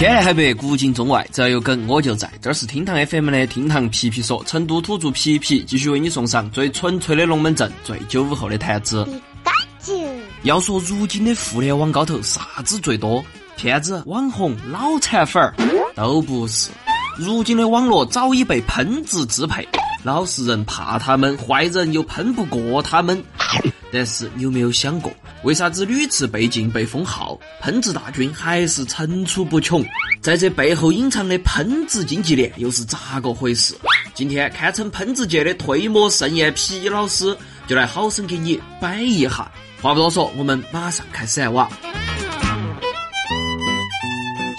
天南海北，古今中外，只要有梗我就在。这是厅堂 FM 的厅堂皮皮说，成都土著皮皮继续为你送上最纯粹的龙门阵，最九五后的谈资。要说如今的互联网高头啥子最多？骗子、网红、脑残粉儿都不是。如今的网络早已被喷子支配，老实人怕他们，坏人又喷不过他们。但是你有没有想过，为啥子屡次被禁被封号，喷子大军还是层出不穷？在这背后隐藏的喷子经济链又是咋个回事？今天堪称喷子界的退魔盛宴皮老师就来好生给你摆一下。话不多说，我们马上开始哇！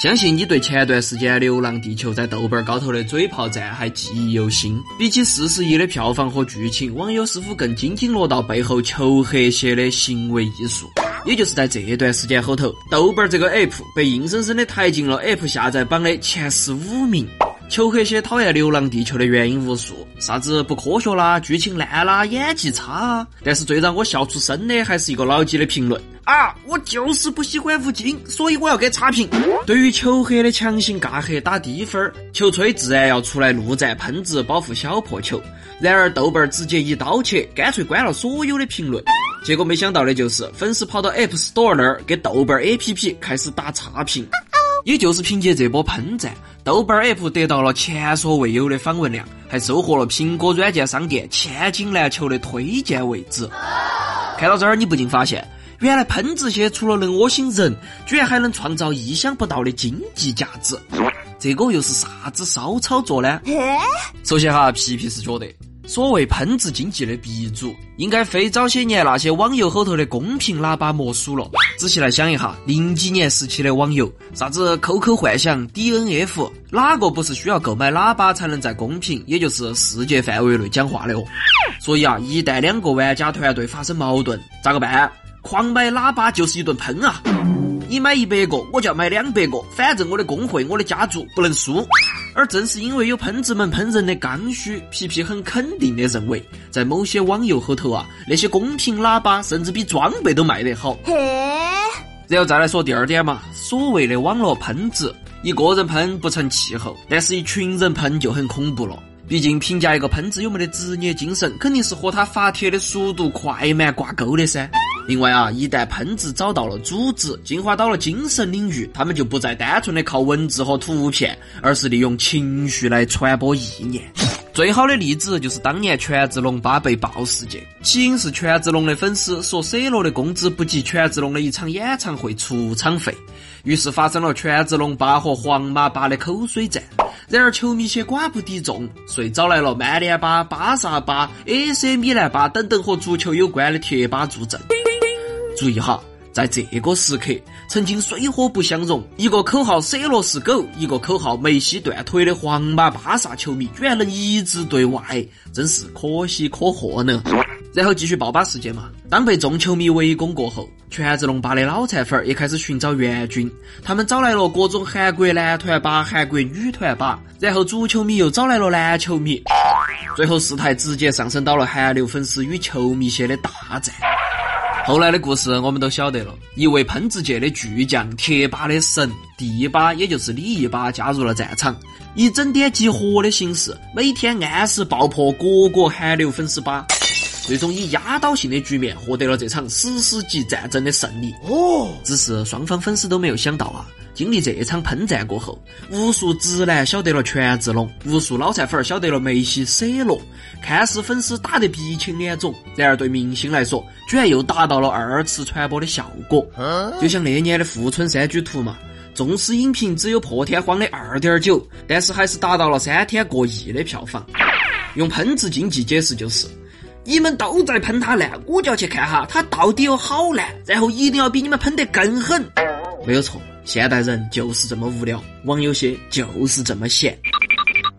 相信你对前段时间《流浪地球》在豆瓣高头的嘴炮战还记忆犹新。比起四十亿的票房和剧情，网友似乎更津津乐道背后求和谐的行为艺术。也就是在这段时间后头，豆瓣这个 app 被硬生生的抬进了 app 下载榜的前十五名。求和谐讨厌《流浪地球》的原因无数，啥子不科学啦、剧情烂啦、演技差啊。但是最让我笑出声的还是一个老几的评论啊！我就是不喜欢吴京，所以我要给差评。对于求黑的强行尬黑打低分儿，球吹自然要出来怒赞喷子保护小破球。然而豆瓣直接一刀切，干脆关了所有的评论。结果没想到的就是，粉丝跑到 App Store 那儿给豆瓣 APP 开始打差评。也就是凭借这波喷战，豆瓣 App 得到了前所未有的访问量，还收获了苹果软件商店千金难求的推荐位置。看到这儿，你不禁发现，原来喷子些除了能恶心人，居然还能创造意想不到的经济价值。这个又是啥子骚操作呢？首先哈，皮皮是觉得。所谓喷子经济的鼻祖，应该非早些年那些网游后头的公屏喇叭莫属了。仔细来想一下，零几年时期的网游，啥子 QQ 幻想、DNF，哪个不是需要购买喇叭才能在公屏，也就是世界范围内讲话的哦？所以啊，一旦两个玩家团队发生矛盾，咋个办？狂买喇叭就是一顿喷啊！你买一百个，我就要买两百个，反正我的工会、我的家族不能输。而正是因为有喷子们喷人的刚需，皮皮很肯定的认为，在某些网游后头啊，那些公屏喇叭甚至比装备都卖得好。嘿然后再来说第二点嘛，所谓的网络喷子，一个人喷不成气候，但是一群人喷就很恐怖了。毕竟评价一个喷子有没得职业精神，肯定是和他发帖的速度快慢挂钩的噻。另外啊，一旦喷子找到了组织，进化到了精神领域，他们就不再单纯的靠文字和图片，而是利用情绪来传播意念。最好的例子就是当年权志龙八被爆事件，起因是权志龙的粉丝说 C 罗的工资不及权志龙的一场演唱会出场费，于是发生了权志龙八和皇马八的口水战。然而球迷些寡不敌众，遂找来了曼联八、巴萨八、AC 米兰八等等和足球有关的贴吧助阵。注意哈，在这个时刻，曾经水火不相容，一个口号 “C 罗是狗”，一个口号“梅西断腿”的皇马、巴萨球迷，居然能一致对外，真是可喜可贺呢。然后继续爆吧事件嘛。当被众球迷围攻过后，权志龙吧的脑残粉儿也开始寻找援军，他们找来了各种韩国男团吧、韩国女团吧，然后足球迷又找来了篮球迷，最后事态直接上升到了韩流粉丝与球迷些的大战。后来的故事我们都晓得了，一位喷子界的巨匠，贴吧的神第一吧，也就是李一吧，加入了战场，以整点集合的形式，每天按时爆破各个韩流粉丝吧，最终以压倒性的局面获得了这场史诗级战争的胜利。哦，只是双方粉丝都没有想到啊。经历这场喷战过后，无数直男晓得了权志龙，无数脑残粉儿晓得了梅西、C 罗，看似粉丝打得鼻青脸肿，然而对明星来说，居然又达到了二次传播的效果。就像那年的《富春山居图》嘛，纵使影评只有破天荒的二点九，但是还是达到了三天过亿的票房。用喷子经济解释就是：你们都在喷他烂，我就要去看哈他到底有好烂，然后一定要比你们喷得更狠。没有错。现代人就是这么无聊，网游戏就是这么闲。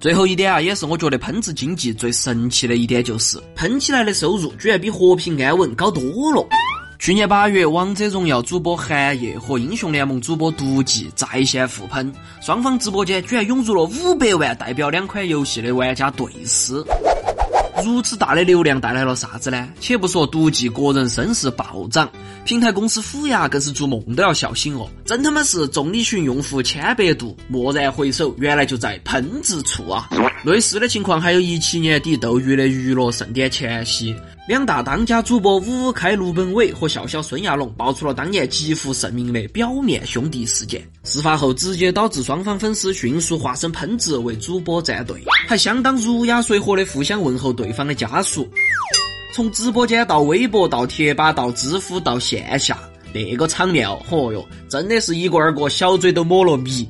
最后一点啊，也是我觉得喷子经济最神奇的一点，就是喷起来的收入居然比和平安稳高多了。去年八月，王者荣耀主播韩烨和英雄联盟主播毒计在线互喷，双方直播间居然涌入了五百万代表两款游戏的玩家对视。如此大的流量带来了啥子呢？且不说毒剂个人声势暴涨，平台公司虎牙更是做梦都要笑醒哦！真他妈是众里寻用户千百度，蓦然回首，原来就在喷子处啊！类似的情况还有一七年底斗鱼的娱乐盛典前夕。两大当家主播五五开、卢本伟和笑笑孙亚龙爆出了当年极负盛名的表面兄弟事件。事发后，直接导致双方粉丝迅速化身喷子，为主播站队，还相当儒雅随和的互相问候对方的家属。从直播间到微博，到贴吧，到知乎，到线下，那个场面哦，嚯哟，真的是一个二个小嘴都抹了蜜。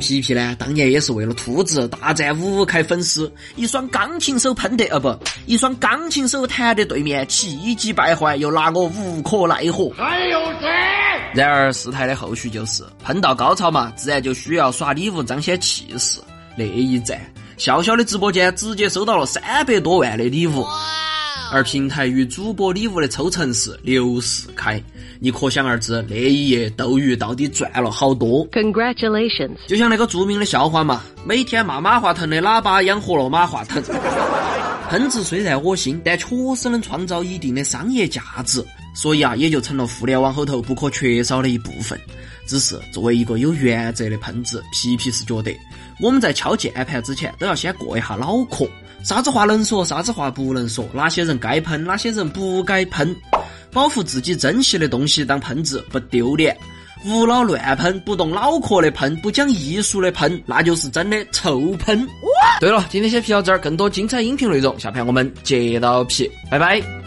皮皮呢，当年也是为了兔子大战五五开粉丝，一双钢琴手喷得啊不，一双钢琴手弹得对面气急败坏，又拿我无可奈何。还有谁？然而事态的后续就是喷到高潮嘛，自然就需要耍礼物彰显气势。那一战，笑笑的直播间直接收到了三百多万的礼物。而平台与主播礼物的抽成是六十开，你可想而知那一夜斗鱼到底赚了好多。Congratulations！就像那个著名的笑话嘛，每天骂马化腾的喇叭养活了马化腾。喷子虽然恶心，但确实能创造一定的商业价值，所以啊，也就成了互联网后头不可缺少的一部分。只是作为一个有原则的喷子，皮皮是觉得我们在敲键盘之前都要先过一下脑壳。啥子话能说，啥子话不能说？哪些人该喷，哪些人不该喷？保护自己珍惜的东西当喷子不丢脸，无脑乱喷，不动脑壳的喷，不讲艺术的喷，那就是真的臭喷。对了，今天先皮到这儿，更多精彩音频内容，下盘我们接到皮，拜拜。